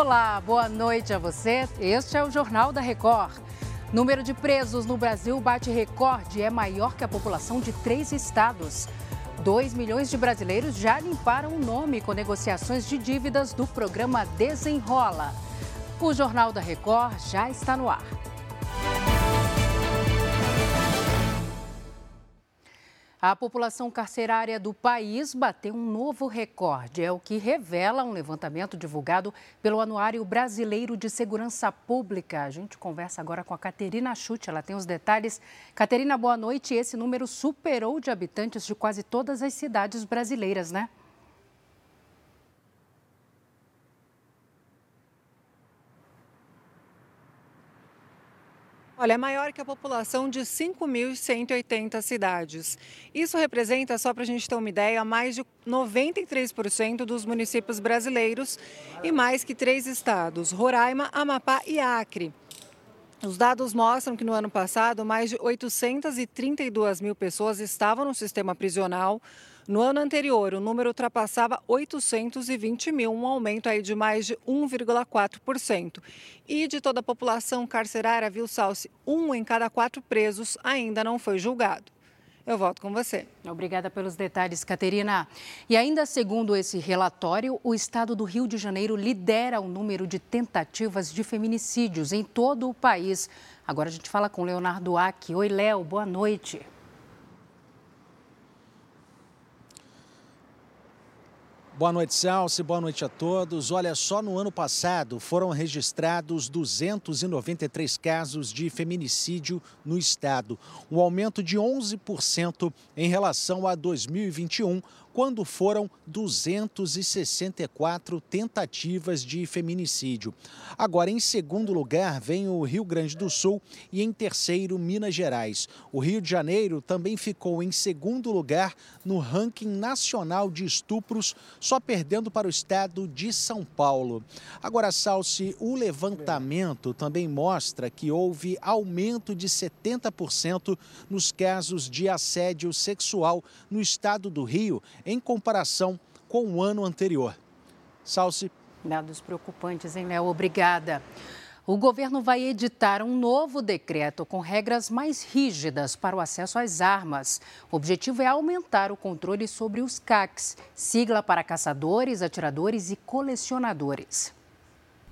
Olá, boa noite a você. Este é o Jornal da Record. Número de presos no Brasil bate recorde, é maior que a população de três estados. 2 milhões de brasileiros já limparam o nome com negociações de dívidas do programa Desenrola. O Jornal da Record já está no ar. A população carcerária do país bateu um novo recorde. É o que revela um levantamento divulgado pelo Anuário Brasileiro de Segurança Pública. A gente conversa agora com a Caterina Chute, ela tem os detalhes. Caterina, boa noite. Esse número superou de habitantes de quase todas as cidades brasileiras, né? Olha, é maior que a população de 5.180 cidades. Isso representa, só para a gente ter uma ideia, mais de 93% dos municípios brasileiros e mais que três estados: Roraima, Amapá e Acre. Os dados mostram que no ano passado, mais de 832 mil pessoas estavam no sistema prisional, no ano anterior, o número ultrapassava 820 mil, um aumento aí de mais de 1,4%. E de toda a população carcerária, viu, Salsi, um em cada quatro presos ainda não foi julgado. Eu volto com você. Obrigada pelos detalhes, Caterina. E ainda segundo esse relatório, o estado do Rio de Janeiro lidera o número de tentativas de feminicídios em todo o país. Agora a gente fala com Leonardo Ack. Oi, Léo, boa noite. Boa noite, Celso. Boa noite a todos. Olha, só no ano passado foram registrados 293 casos de feminicídio no estado, um aumento de 11% em relação a 2021, quando foram 264 tentativas de feminicídio. Agora, em segundo lugar, vem o Rio Grande do Sul e em terceiro, Minas Gerais. O Rio de Janeiro também ficou em segundo lugar no ranking nacional de estupros, só perdendo para o estado de São Paulo. Agora, Salsi, o levantamento também mostra que houve aumento de 70% nos casos de assédio sexual no estado do Rio em comparação com o ano anterior. Salsi. Dados preocupantes, hein, Léo? Obrigada. O governo vai editar um novo decreto com regras mais rígidas para o acesso às armas. O objetivo é aumentar o controle sobre os CACs, sigla para caçadores, atiradores e colecionadores.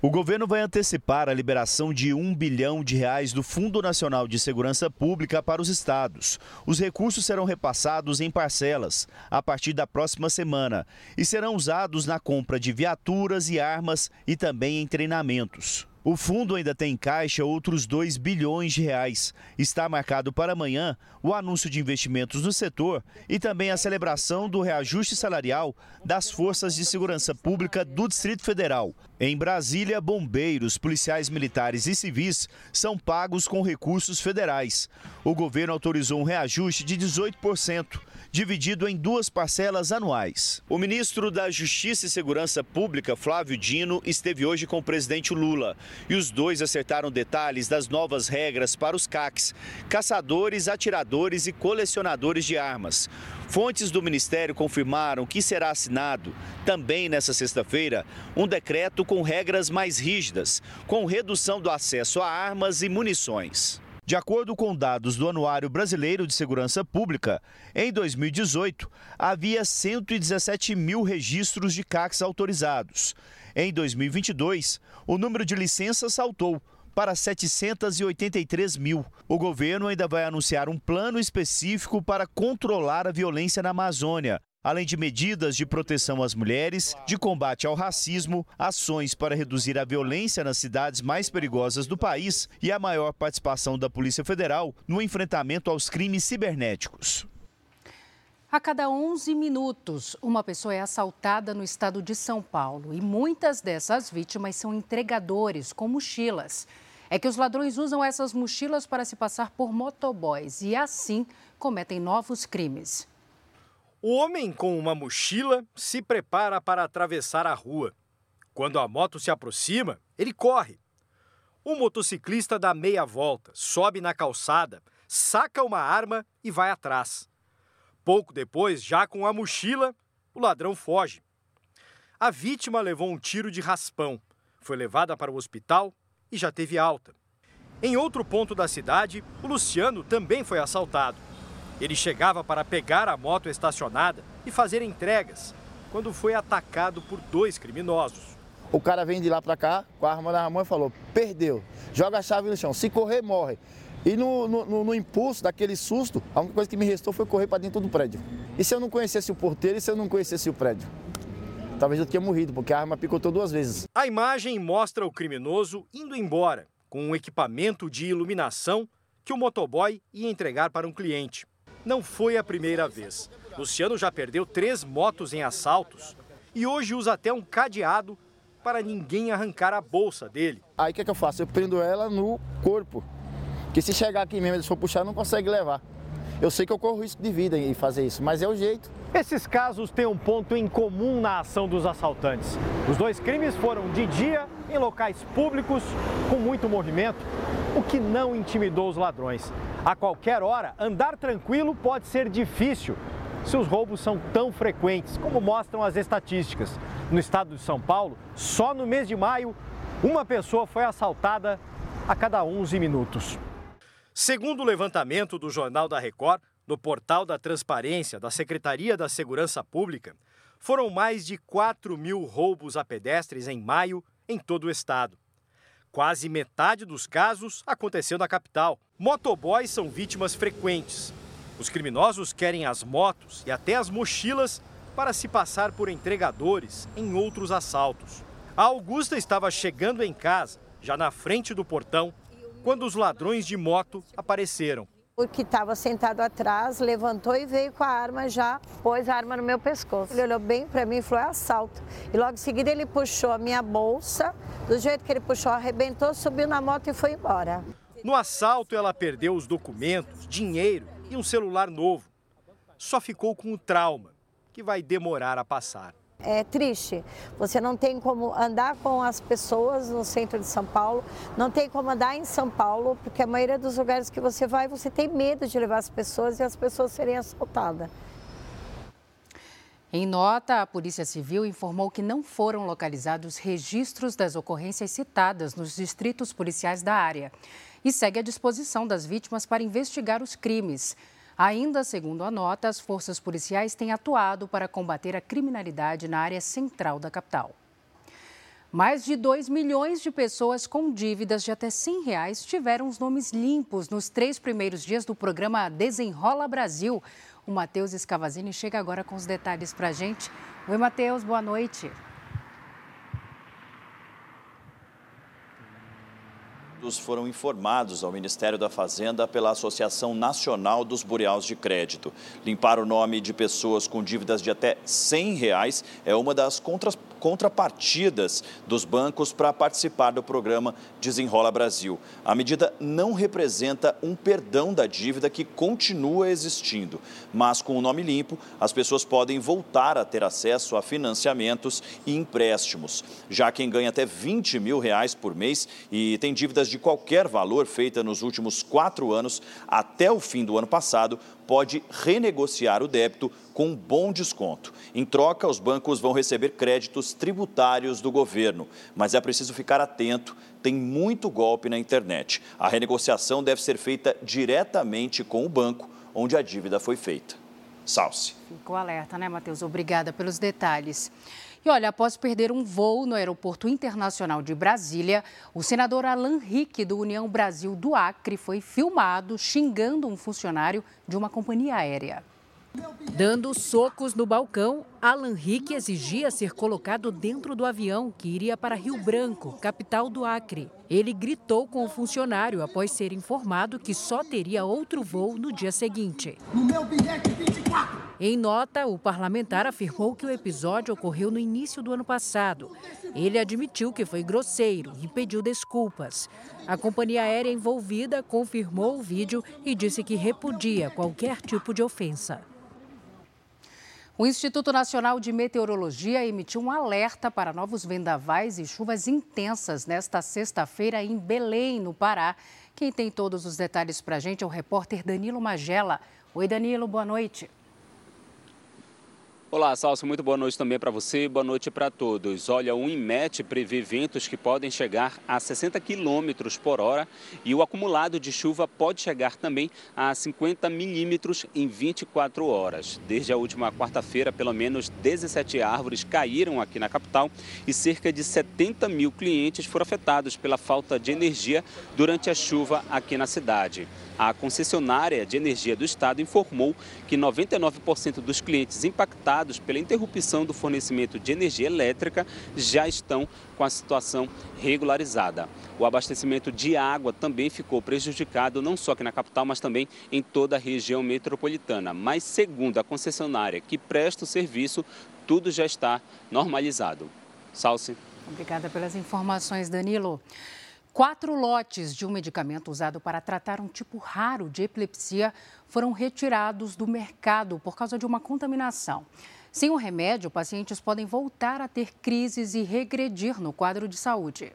O governo vai antecipar a liberação de um bilhão de reais do Fundo Nacional de Segurança Pública para os estados. Os recursos serão repassados em parcelas a partir da próxima semana e serão usados na compra de viaturas e armas e também em treinamentos. O fundo ainda tem em caixa outros 2 bilhões de reais. Está marcado para amanhã o anúncio de investimentos no setor e também a celebração do reajuste salarial das forças de segurança pública do Distrito Federal. Em Brasília, bombeiros, policiais militares e civis são pagos com recursos federais. O governo autorizou um reajuste de 18% dividido em duas parcelas anuais. O ministro da Justiça e Segurança Pública, Flávio Dino, esteve hoje com o presidente Lula e os dois acertaram detalhes das novas regras para os CACs, caçadores, atiradores e colecionadores de armas. Fontes do Ministério confirmaram que será assinado, também nesta sexta-feira, um decreto com regras mais rígidas, com redução do acesso a armas e munições. De acordo com dados do Anuário Brasileiro de Segurança Pública, em 2018 havia 117 mil registros de CACs autorizados. Em 2022, o número de licenças saltou para 783 mil. O governo ainda vai anunciar um plano específico para controlar a violência na Amazônia, além de medidas de proteção às mulheres, de combate ao racismo, ações para reduzir a violência nas cidades mais perigosas do país e a maior participação da Polícia Federal no enfrentamento aos crimes cibernéticos. A cada 11 minutos, uma pessoa é assaltada no estado de São Paulo e muitas dessas vítimas são entregadores com mochilas. É que os ladrões usam essas mochilas para se passar por motoboys e assim cometem novos crimes. O homem com uma mochila se prepara para atravessar a rua. Quando a moto se aproxima, ele corre. O motociclista dá meia volta, sobe na calçada, saca uma arma e vai atrás. Pouco depois, já com a mochila, o ladrão foge. A vítima levou um tiro de raspão. foi levada para o hospital e já teve alta. Em outro ponto da cidade, o Luciano também foi assaltado. Ele chegava para pegar a moto estacionada e fazer entregas, quando foi atacado por dois criminosos. O cara vem de lá para cá com a arma na mão e falou: perdeu, joga a chave no chão, se correr, morre. E no, no, no, impulso daquele susto, a única coisa que me restou foi correr para dentro do prédio. E se eu não conhecesse o porteiro e se eu não conhecesse o prédio? Talvez eu tenha morrido, porque a arma picotou duas vezes. A imagem mostra o criminoso indo embora com um equipamento de iluminação que o motoboy ia entregar para um cliente. Não foi a primeira vez. Luciano já perdeu três motos em assaltos e hoje usa até um cadeado para ninguém arrancar a bolsa dele. Aí o que, é que eu faço? Eu prendo ela no corpo. Que se chegar aqui mesmo, eles for puxar, não consegue levar. Eu sei que eu corro risco de vida em fazer isso, mas é o jeito. Esses casos têm um ponto em comum na ação dos assaltantes. Os dois crimes foram de dia, em locais públicos, com muito movimento, o que não intimidou os ladrões. A qualquer hora, andar tranquilo pode ser difícil se os roubos são tão frequentes, como mostram as estatísticas. No estado de São Paulo, só no mês de maio, uma pessoa foi assaltada a cada 11 minutos. Segundo o levantamento do Jornal da Record, no portal da Transparência da Secretaria da Segurança Pública, foram mais de 4 mil roubos a pedestres em maio em todo o estado. Quase metade dos casos aconteceu na capital. Motoboys são vítimas frequentes. Os criminosos querem as motos e até as mochilas para se passar por entregadores em outros assaltos. A Augusta estava chegando em casa, já na frente do portão, quando os ladrões de moto apareceram. O que estava sentado atrás levantou e veio com a arma já, pôs a arma no meu pescoço. Ele olhou bem para mim e falou: é assalto. E logo em seguida ele puxou a minha bolsa, do jeito que ele puxou, arrebentou, subiu na moto e foi embora. No assalto, ela perdeu os documentos, dinheiro e um celular novo. Só ficou com o trauma, que vai demorar a passar é triste. Você não tem como andar com as pessoas no centro de São Paulo, não tem como andar em São Paulo, porque a maioria dos lugares que você vai, você tem medo de levar as pessoas e as pessoas serem assaltadas. Em nota, a Polícia Civil informou que não foram localizados registros das ocorrências citadas nos distritos policiais da área e segue à disposição das vítimas para investigar os crimes. Ainda segundo a nota, as forças policiais têm atuado para combater a criminalidade na área central da capital. Mais de 2 milhões de pessoas com dívidas de até 100 reais tiveram os nomes limpos nos três primeiros dias do programa Desenrola Brasil. O Matheus Escavazini chega agora com os detalhes para a gente. Oi, Matheus, boa noite. Foram informados ao Ministério da Fazenda pela Associação Nacional dos Bureaus de Crédito. Limpar o nome de pessoas com dívidas de até 100 reais é uma das contra contrapartidas dos bancos para participar do programa Desenrola Brasil. A medida não representa um perdão da dívida que continua existindo, mas com o nome limpo, as pessoas podem voltar a ter acesso a financiamentos e empréstimos. Já quem ganha até 20 mil reais por mês e tem dívidas de qualquer valor feita nos últimos quatro anos até o fim do ano passado pode renegociar o débito com um bom desconto. Em troca, os bancos vão receber créditos tributários do governo, mas é preciso ficar atento, tem muito golpe na internet. A renegociação deve ser feita diretamente com o banco onde a dívida foi feita. Salce. Ficou alerta, né, Matheus? Obrigada pelos detalhes. E olha, após perder um voo no Aeroporto Internacional de Brasília, o senador Alan Rick, do União Brasil do Acre, foi filmado xingando um funcionário de uma companhia aérea. Dando socos no balcão, Alan Rick exigia ser colocado dentro do avião que iria para Rio Branco, capital do Acre. Ele gritou com o funcionário após ser informado que só teria outro voo no dia seguinte. No meu bilhete 24. Em nota, o parlamentar afirmou que o episódio ocorreu no início do ano passado. Ele admitiu que foi grosseiro e pediu desculpas. A companhia aérea envolvida confirmou o vídeo e disse que repudia qualquer tipo de ofensa. O Instituto Nacional de Meteorologia emitiu um alerta para novos vendavais e chuvas intensas nesta sexta-feira em Belém, no Pará. Quem tem todos os detalhes para a gente é o repórter Danilo Magela. Oi, Danilo, boa noite. Olá, Salso, muito boa noite também para você, boa noite para todos. Olha, o INMET prevê ventos que podem chegar a 60 quilômetros por hora e o acumulado de chuva pode chegar também a 50 milímetros em 24 horas. Desde a última quarta-feira, pelo menos 17 árvores caíram aqui na capital e cerca de 70 mil clientes foram afetados pela falta de energia durante a chuva aqui na cidade. A concessionária de energia do estado informou que 99% dos clientes impactados pela interrupção do fornecimento de energia elétrica já estão com a situação regularizada. O abastecimento de água também ficou prejudicado, não só aqui na capital, mas também em toda a região metropolitana. Mas, segundo a concessionária que presta o serviço, tudo já está normalizado. Salce. Obrigada pelas informações, Danilo. Quatro lotes de um medicamento usado para tratar um tipo raro de epilepsia foram retirados do mercado por causa de uma contaminação. Sem o remédio, pacientes podem voltar a ter crises e regredir no quadro de saúde.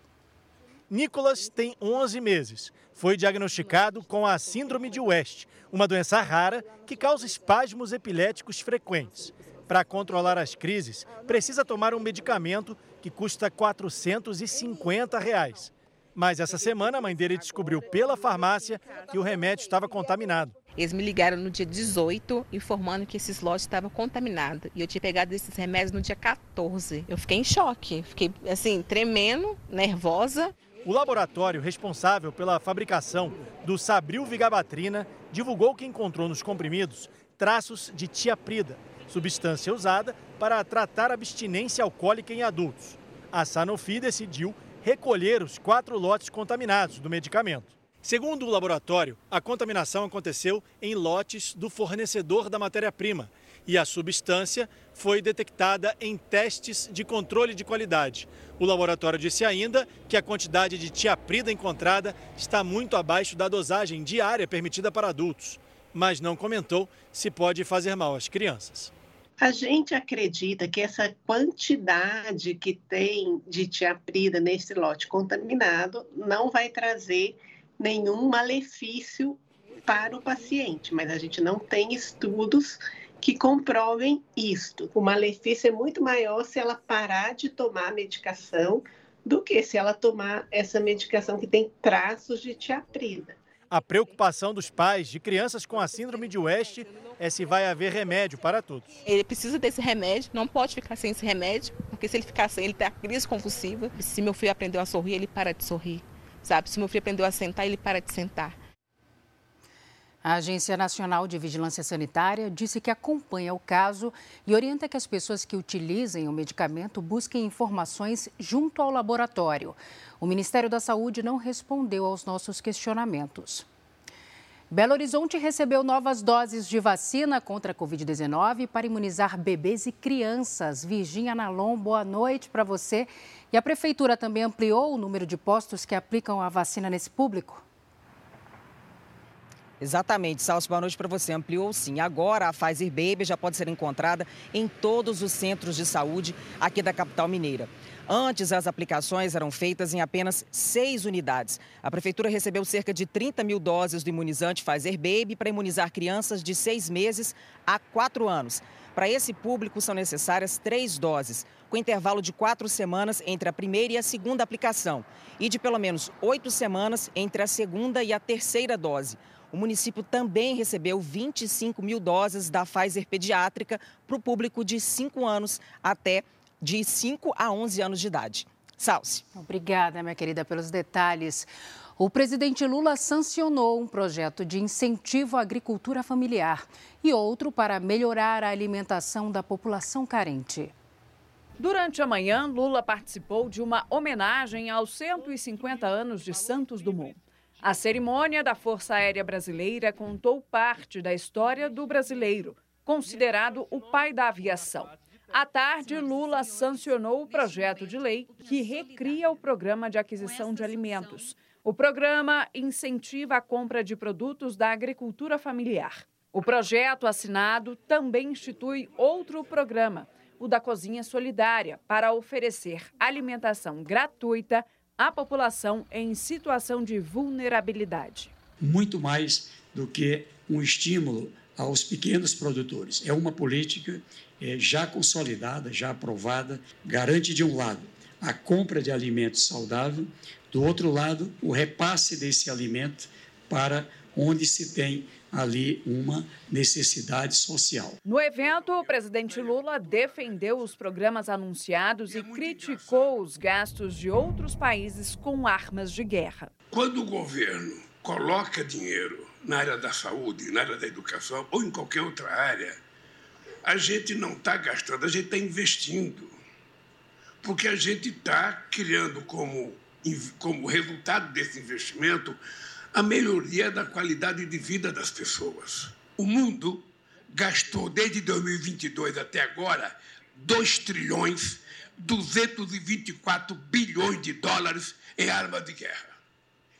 Nicolas tem 11 meses. Foi diagnosticado com a Síndrome de West, uma doença rara que causa espasmos epiléticos frequentes. Para controlar as crises, precisa tomar um medicamento que custa 450 reais. Mas essa semana a mãe dele descobriu pela farmácia que o remédio estava contaminado. Eles me ligaram no dia 18 informando que esses lotes estavam contaminados. E eu tinha pegado esses remédios no dia 14. Eu fiquei em choque, fiquei assim, tremendo, nervosa. O laboratório responsável pela fabricação do Sabril Vigabatrina divulgou que encontrou nos comprimidos traços de tiaprida, substância usada para tratar abstinência alcoólica em adultos. A Sanofi decidiu recolher os quatro lotes contaminados do medicamento. Segundo o laboratório, a contaminação aconteceu em lotes do fornecedor da matéria-prima e a substância foi detectada em testes de controle de qualidade. O laboratório disse ainda que a quantidade de tiaprida encontrada está muito abaixo da dosagem diária permitida para adultos, mas não comentou se pode fazer mal às crianças. A gente acredita que essa quantidade que tem de tiaprida nesse lote contaminado não vai trazer nenhum malefício para o paciente, mas a gente não tem estudos que comprovem isto. O malefício é muito maior se ela parar de tomar a medicação do que se ela tomar essa medicação que tem traços de tiaprida. A preocupação dos pais de crianças com a síndrome de West é se vai haver remédio para todos. Ele precisa desse remédio, não pode ficar sem esse remédio, porque se ele ficar sem, ele tem a crise convulsiva. Se meu filho aprendeu a sorrir, ele para de sorrir. Sabe? Se meu filho aprendeu a sentar, ele para de sentar. A Agência Nacional de Vigilância Sanitária disse que acompanha o caso e orienta que as pessoas que utilizem o medicamento busquem informações junto ao laboratório. O Ministério da Saúde não respondeu aos nossos questionamentos. Belo Horizonte recebeu novas doses de vacina contra a Covid-19 para imunizar bebês e crianças. Virginia Nalon, boa noite para você. E a Prefeitura também ampliou o número de postos que aplicam a vacina nesse público? Exatamente, Salso, boa noite para você. Ampliou sim. Agora a Pfizer Baby já pode ser encontrada em todos os centros de saúde aqui da capital mineira. Antes, as aplicações eram feitas em apenas seis unidades. A Prefeitura recebeu cerca de 30 mil doses do imunizante Pfizer Baby para imunizar crianças de seis meses a quatro anos. Para esse público, são necessárias três doses, com intervalo de quatro semanas entre a primeira e a segunda aplicação, e de pelo menos oito semanas entre a segunda e a terceira dose. O município também recebeu 25 mil doses da Pfizer pediátrica para o público de 5 anos até de 5 a 11 anos de idade. Salce. Obrigada, minha querida, pelos detalhes. O presidente Lula sancionou um projeto de incentivo à agricultura familiar e outro para melhorar a alimentação da população carente. Durante a manhã, Lula participou de uma homenagem aos 150 anos de Santos Dumont. A cerimônia da Força Aérea Brasileira contou parte da história do brasileiro, considerado o pai da aviação. À tarde, Lula sancionou o projeto de lei que recria o programa de aquisição de alimentos. O programa incentiva a compra de produtos da agricultura familiar. O projeto assinado também institui outro programa, o da Cozinha Solidária, para oferecer alimentação gratuita à população em situação de vulnerabilidade. Muito mais do que um estímulo aos pequenos produtores. É uma política é, já consolidada, já aprovada, garante, de um lado, a compra de alimento saudável, do outro lado, o repasse desse alimento para onde se tem ali uma necessidade social. No evento, o presidente Lula defendeu os programas anunciados e criticou os gastos de outros países com armas de guerra. Quando o governo coloca dinheiro na área da saúde, na área da educação ou em qualquer outra área, a gente não está gastando, a gente está investindo. Porque a gente está criando como, como resultado desse investimento a melhoria da qualidade de vida das pessoas. O mundo gastou desde 2022 até agora 2 trilhões 224 bilhões de dólares em armas de guerra.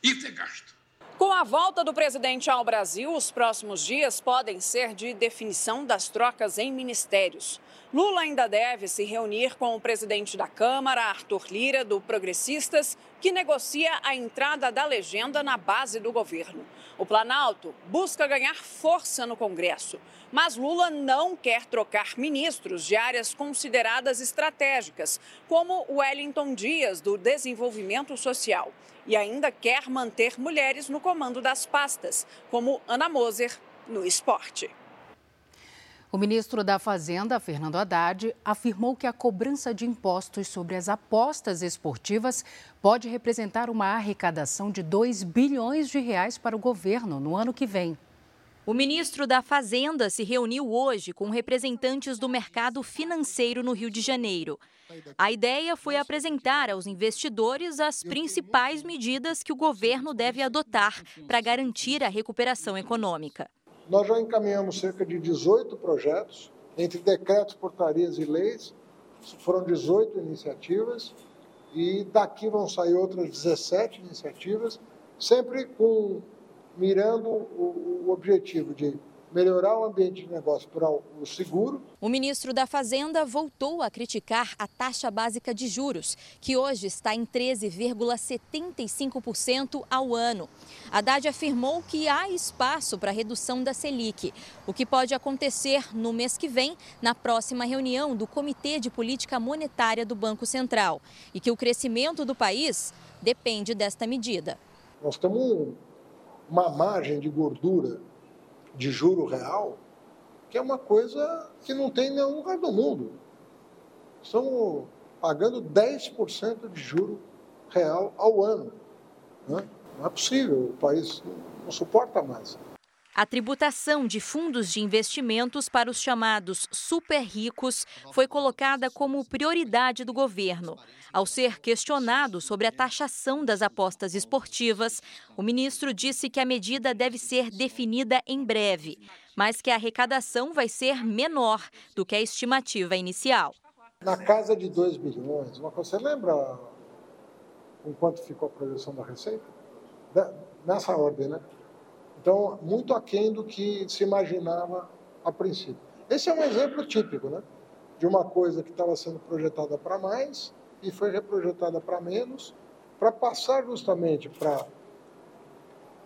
Isso é gasto. Com a volta do presidente ao Brasil, os próximos dias podem ser de definição das trocas em ministérios. Lula ainda deve se reunir com o presidente da Câmara, Arthur Lira, do Progressistas, que negocia a entrada da legenda na base do governo. O Planalto busca ganhar força no Congresso, mas Lula não quer trocar ministros de áreas consideradas estratégicas, como Wellington Dias, do Desenvolvimento Social e ainda quer manter mulheres no comando das pastas, como Ana Moser no esporte. O ministro da Fazenda, Fernando Haddad, afirmou que a cobrança de impostos sobre as apostas esportivas pode representar uma arrecadação de 2 bilhões de reais para o governo no ano que vem. O ministro da Fazenda se reuniu hoje com representantes do mercado financeiro no Rio de Janeiro. A ideia foi apresentar aos investidores as principais medidas que o governo deve adotar para garantir a recuperação econômica. Nós já encaminhamos cerca de 18 projetos, entre decretos, portarias e leis. Foram 18 iniciativas e daqui vão sair outras 17 iniciativas, sempre com mirando o, o objetivo de melhorar o ambiente de negócio para o seguro. O ministro da Fazenda voltou a criticar a taxa básica de juros, que hoje está em 13,75% ao ano. Haddad afirmou que há espaço para redução da Selic, o que pode acontecer no mês que vem, na próxima reunião do Comitê de Política Monetária do Banco Central, e que o crescimento do país depende desta medida. Nós temos uma margem de gordura de juro real, que é uma coisa que não tem em nenhum lugar do mundo. Estamos pagando 10% de juro real ao ano. Né? Não é possível, o país não suporta mais. A tributação de fundos de investimentos para os chamados super ricos foi colocada como prioridade do governo. Ao ser questionado sobre a taxação das apostas esportivas, o ministro disse que a medida deve ser definida em breve, mas que a arrecadação vai ser menor do que a estimativa inicial. Na casa de 2 bilhões, uma coisa, você lembra o quanto ficou a projeção da receita? Nessa ordem, né? Então, muito aquém do que se imaginava a princípio. Esse é um exemplo típico, né? De uma coisa que estava sendo projetada para mais e foi reprojetada para menos, para passar justamente para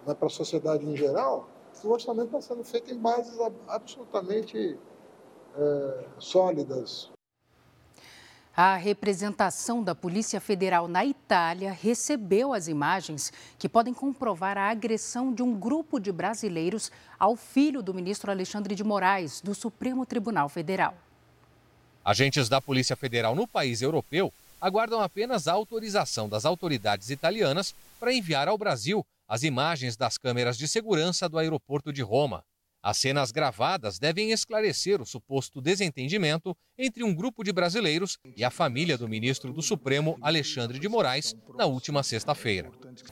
né, a sociedade em geral, o orçamento está sendo feito em bases absolutamente é, sólidas, a representação da Polícia Federal na Itália recebeu as imagens que podem comprovar a agressão de um grupo de brasileiros ao filho do ministro Alexandre de Moraes, do Supremo Tribunal Federal. Agentes da Polícia Federal no país europeu aguardam apenas a autorização das autoridades italianas para enviar ao Brasil as imagens das câmeras de segurança do aeroporto de Roma. As cenas gravadas devem esclarecer o suposto desentendimento entre um grupo de brasileiros e a família do ministro do Supremo, Alexandre de Moraes, na última sexta-feira.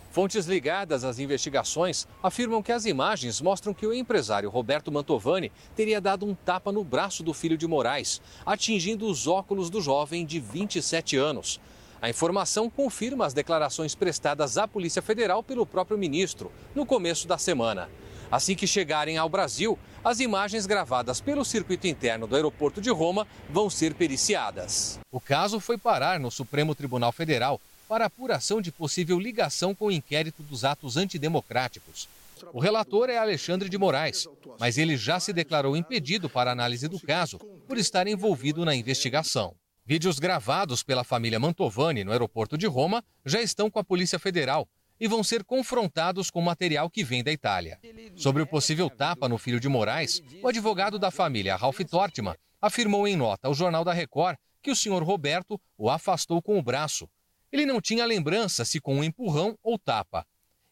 Fontes ligadas às investigações afirmam que as imagens mostram que o empresário Roberto Mantovani teria dado um tapa no braço do filho de Moraes, atingindo os óculos do jovem de 27 anos. A informação confirma as declarações prestadas à Polícia Federal pelo próprio ministro no começo da semana. Assim que chegarem ao Brasil, as imagens gravadas pelo circuito interno do aeroporto de Roma vão ser periciadas. O caso foi parar no Supremo Tribunal Federal para apuração de possível ligação com o inquérito dos atos antidemocráticos. O relator é Alexandre de Moraes, mas ele já se declarou impedido para análise do caso por estar envolvido na investigação. Vídeos gravados pela família Mantovani no aeroporto de Roma já estão com a Polícia Federal e vão ser confrontados com material que vem da Itália. Sobre o possível tapa no filho de Moraes, o advogado da família, Ralph Tortman, afirmou em nota ao Jornal da Record que o senhor Roberto o afastou com o braço. Ele não tinha lembrança se com um empurrão ou tapa.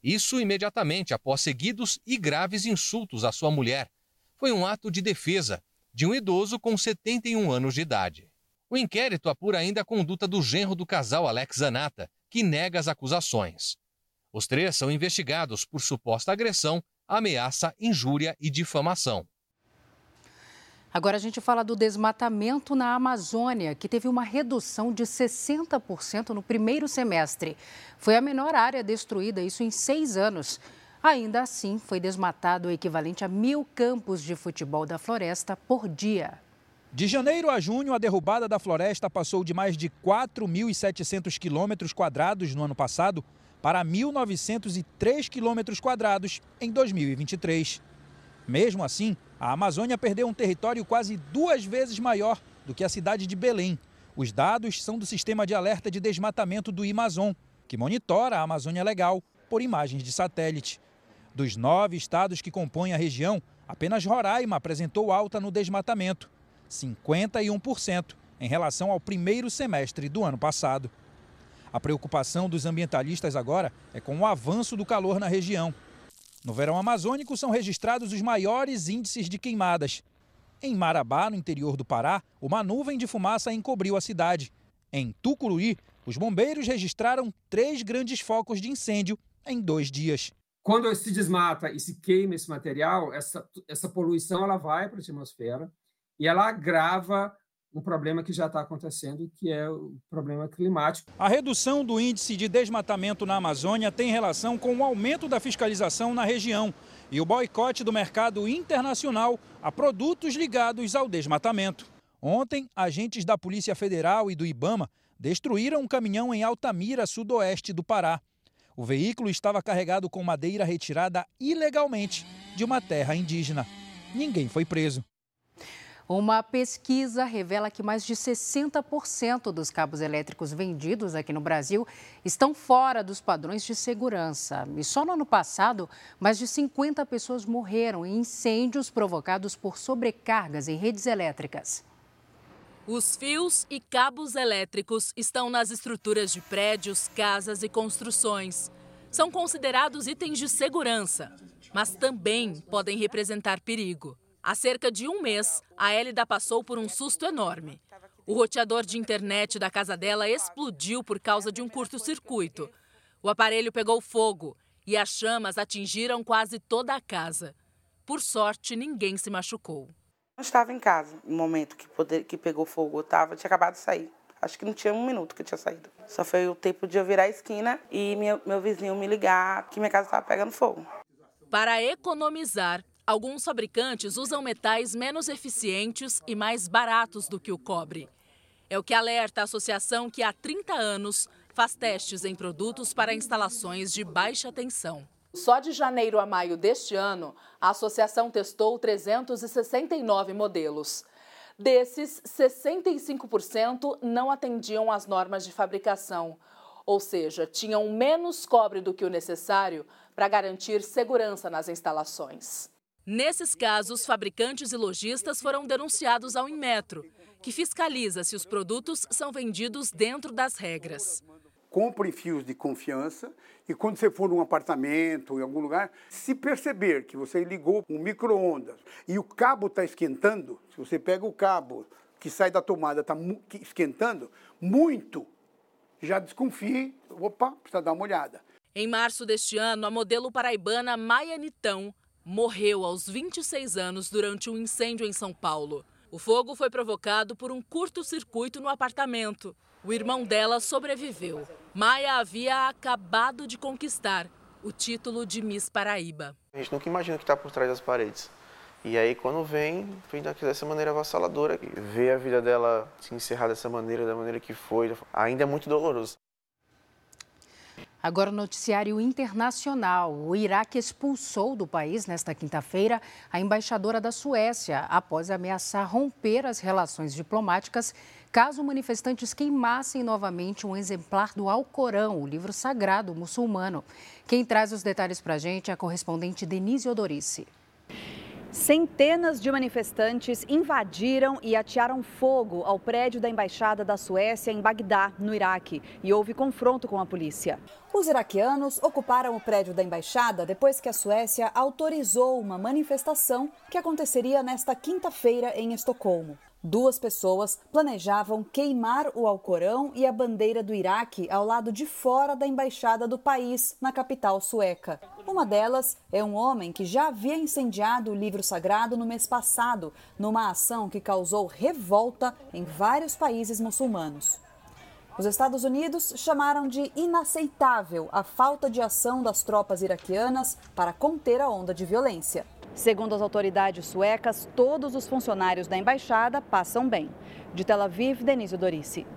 Isso imediatamente após seguidos e graves insultos à sua mulher. Foi um ato de defesa de um idoso com 71 anos de idade. O inquérito apura ainda a conduta do genro do casal Alex Zanata, que nega as acusações. Os três são investigados por suposta agressão, ameaça, injúria e difamação. Agora a gente fala do desmatamento na Amazônia, que teve uma redução de 60% no primeiro semestre. Foi a menor área destruída, isso em seis anos. Ainda assim, foi desmatado o equivalente a mil campos de futebol da floresta por dia. De janeiro a junho, a derrubada da floresta passou de mais de 4.700 quilômetros quadrados no ano passado para 1.903 quilômetros quadrados em 2023. Mesmo assim, a Amazônia perdeu um território quase duas vezes maior do que a cidade de Belém. Os dados são do Sistema de Alerta de Desmatamento do Amazon, que monitora a Amazônia Legal por imagens de satélite. Dos nove estados que compõem a região, apenas Roraima apresentou alta no desmatamento, 51% em relação ao primeiro semestre do ano passado. A preocupação dos ambientalistas agora é com o avanço do calor na região. No verão amazônico são registrados os maiores índices de queimadas. Em Marabá, no interior do Pará, uma nuvem de fumaça encobriu a cidade. Em Tucuruí, os bombeiros registraram três grandes focos de incêndio em dois dias. Quando se desmata e se queima esse material, essa, essa poluição ela vai para a atmosfera e ela agrava um problema que já está acontecendo, que é o problema climático. A redução do índice de desmatamento na Amazônia tem relação com o aumento da fiscalização na região e o boicote do mercado internacional a produtos ligados ao desmatamento. Ontem, agentes da Polícia Federal e do Ibama destruíram um caminhão em Altamira, sudoeste do Pará. O veículo estava carregado com madeira retirada ilegalmente de uma terra indígena. Ninguém foi preso. Uma pesquisa revela que mais de 60% dos cabos elétricos vendidos aqui no Brasil estão fora dos padrões de segurança. E só no ano passado, mais de 50 pessoas morreram em incêndios provocados por sobrecargas em redes elétricas. Os fios e cabos elétricos estão nas estruturas de prédios, casas e construções. São considerados itens de segurança, mas também podem representar perigo. Há cerca de um mês, a Hélida passou por um susto enorme. O roteador de internet da casa dela explodiu por causa de um curto-circuito. O aparelho pegou fogo e as chamas atingiram quase toda a casa. Por sorte, ninguém se machucou. Eu estava em casa no momento que, poder, que pegou fogo. Eu tava, tinha acabado de sair. Acho que não tinha um minuto que eu tinha saído. Só foi o tempo de eu virar a esquina e meu, meu vizinho me ligar que minha casa estava pegando fogo. Para economizar, Alguns fabricantes usam metais menos eficientes e mais baratos do que o cobre. É o que alerta a associação que há 30 anos faz testes em produtos para instalações de baixa tensão. Só de janeiro a maio deste ano, a associação testou 369 modelos. Desses, 65% não atendiam às normas de fabricação, ou seja, tinham menos cobre do que o necessário para garantir segurança nas instalações. Nesses casos, fabricantes e lojistas foram denunciados ao Inmetro, que fiscaliza se os produtos são vendidos dentro das regras. Compre fios de confiança e quando você for num apartamento ou em algum lugar, se perceber que você ligou um micro-ondas e o cabo está esquentando, se você pega o cabo que sai da tomada está esquentando muito, já desconfie, opa, precisa dar uma olhada. Em março deste ano, a modelo paraibana Maia Nitão morreu aos 26 anos durante um incêndio em São Paulo. O fogo foi provocado por um curto-circuito no apartamento. O irmão dela sobreviveu. Maia havia acabado de conquistar o título de Miss Paraíba. A gente nunca imagina o que está por trás das paredes. E aí, quando vem, vem dessa maneira avassaladora. Ver a vida dela se encerrar dessa maneira, da maneira que foi, ainda é muito doloroso. Agora, noticiário internacional. O Iraque expulsou do país, nesta quinta-feira, a embaixadora da Suécia, após ameaçar romper as relações diplomáticas caso manifestantes queimassem novamente um exemplar do Alcorão, o livro sagrado muçulmano. Quem traz os detalhes para a gente é a correspondente Denise Odorice. Centenas de manifestantes invadiram e atearam fogo ao prédio da Embaixada da Suécia em Bagdá, no Iraque, e houve confronto com a polícia. Os iraquianos ocuparam o prédio da embaixada depois que a Suécia autorizou uma manifestação que aconteceria nesta quinta-feira em Estocolmo. Duas pessoas planejavam queimar o Alcorão e a bandeira do Iraque ao lado de fora da embaixada do país, na capital sueca. Uma delas é um homem que já havia incendiado o livro sagrado no mês passado, numa ação que causou revolta em vários países muçulmanos. Os Estados Unidos chamaram de inaceitável a falta de ação das tropas iraquianas para conter a onda de violência. Segundo as autoridades suecas, todos os funcionários da embaixada passam bem. De Tel Aviv, Denise Dorice.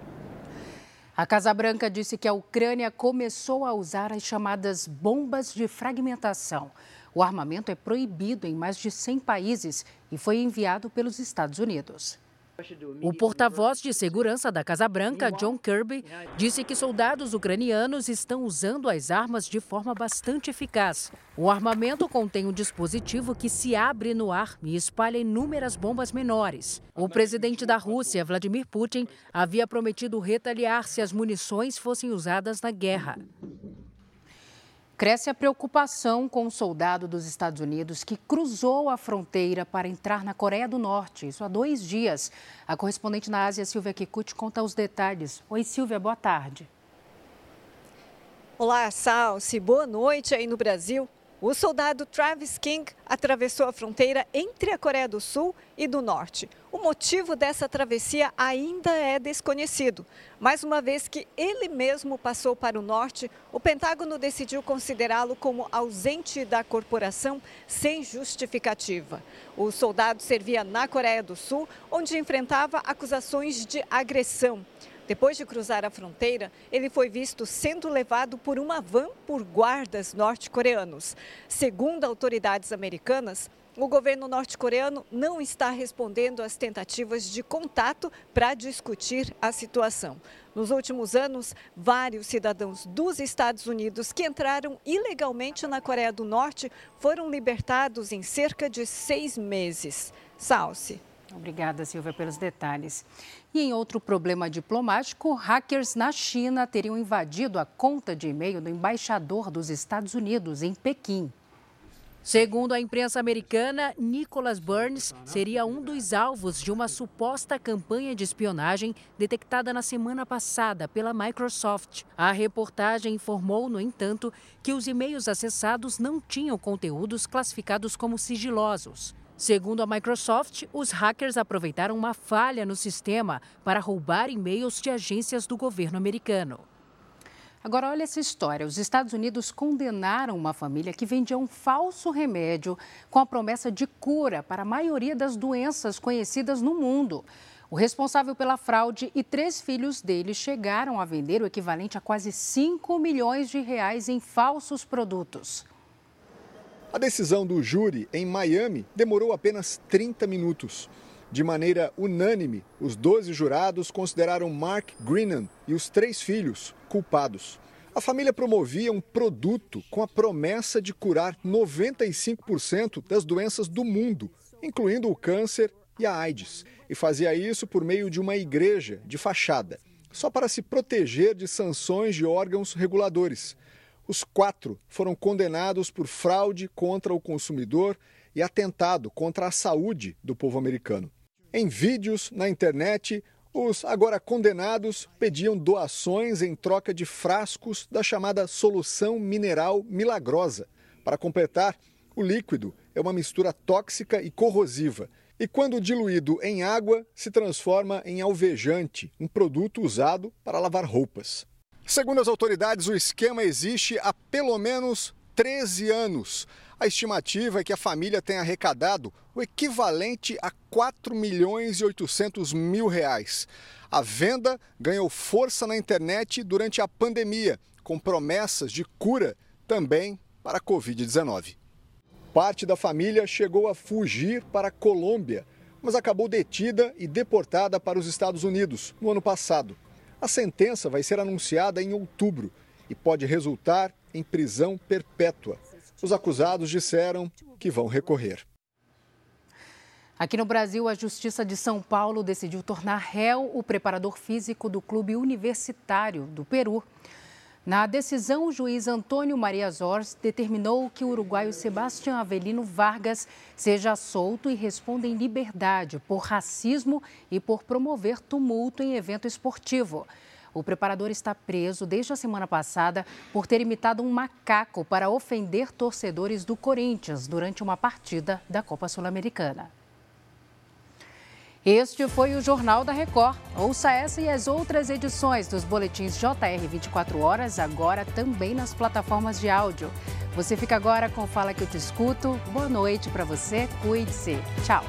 A Casa Branca disse que a Ucrânia começou a usar as chamadas bombas de fragmentação. O armamento é proibido em mais de 100 países e foi enviado pelos Estados Unidos. O porta-voz de segurança da Casa Branca, John Kirby, disse que soldados ucranianos estão usando as armas de forma bastante eficaz. O armamento contém um dispositivo que se abre no ar e espalha inúmeras bombas menores. O presidente da Rússia, Vladimir Putin, havia prometido retaliar se as munições fossem usadas na guerra. Cresce a preocupação com um soldado dos Estados Unidos que cruzou a fronteira para entrar na Coreia do Norte, isso há dois dias. A correspondente na Ásia, Silvia Kikuchi, conta os detalhes. Oi, Silvia, boa tarde. Olá, Salsi. Boa noite aí no Brasil. O soldado Travis King atravessou a fronteira entre a Coreia do Sul e do Norte. O motivo dessa travessia ainda é desconhecido. Mais uma vez que ele mesmo passou para o Norte, o Pentágono decidiu considerá-lo como ausente da corporação sem justificativa. O soldado servia na Coreia do Sul, onde enfrentava acusações de agressão. Depois de cruzar a fronteira, ele foi visto sendo levado por uma van por guardas norte-coreanos. Segundo autoridades americanas, o governo norte-coreano não está respondendo às tentativas de contato para discutir a situação. Nos últimos anos, vários cidadãos dos Estados Unidos que entraram ilegalmente na Coreia do Norte foram libertados em cerca de seis meses. Salce. Obrigada, Silvia, pelos detalhes. E em outro problema diplomático, hackers na China teriam invadido a conta de e-mail do embaixador dos Estados Unidos em Pequim. Segundo a imprensa americana, Nicholas Burns seria um dos alvos de uma suposta campanha de espionagem detectada na semana passada pela Microsoft. A reportagem informou, no entanto, que os e-mails acessados não tinham conteúdos classificados como sigilosos. Segundo a Microsoft, os hackers aproveitaram uma falha no sistema para roubar e-mails de agências do governo americano. Agora, olha essa história. Os Estados Unidos condenaram uma família que vendia um falso remédio com a promessa de cura para a maioria das doenças conhecidas no mundo. O responsável pela fraude e três filhos dele chegaram a vender o equivalente a quase 5 milhões de reais em falsos produtos. A decisão do júri em Miami demorou apenas 30 minutos. De maneira unânime, os 12 jurados consideraram Mark Greenan e os três filhos culpados. A família promovia um produto com a promessa de curar 95% das doenças do mundo, incluindo o câncer e a AIDS, e fazia isso por meio de uma igreja de fachada, só para se proteger de sanções de órgãos reguladores. Os quatro foram condenados por fraude contra o consumidor e atentado contra a saúde do povo americano. Em vídeos na internet, os agora condenados pediam doações em troca de frascos da chamada solução mineral milagrosa. Para completar, o líquido é uma mistura tóxica e corrosiva e, quando diluído em água, se transforma em alvejante, um produto usado para lavar roupas. Segundo as autoridades, o esquema existe há pelo menos 13 anos. A estimativa é que a família tenha arrecadado o equivalente a 4 milhões e 800 mil reais. A venda ganhou força na internet durante a pandemia, com promessas de cura também para a Covid-19. Parte da família chegou a fugir para a Colômbia, mas acabou detida e deportada para os Estados Unidos no ano passado. A sentença vai ser anunciada em outubro e pode resultar em prisão perpétua. Os acusados disseram que vão recorrer. Aqui no Brasil, a Justiça de São Paulo decidiu tornar réu o preparador físico do Clube Universitário do Peru. Na decisão, o juiz Antônio Maria Zors determinou que o uruguaio Sebastião Avelino Vargas seja solto e responda em liberdade por racismo e por promover tumulto em evento esportivo. O preparador está preso desde a semana passada por ter imitado um macaco para ofender torcedores do Corinthians durante uma partida da Copa Sul-Americana. Este foi o Jornal da Record. Ouça essa e as outras edições dos boletins JR 24 horas, agora também nas plataformas de áudio. Você fica agora com Fala que eu te escuto. Boa noite para você, cuide-se. Tchau.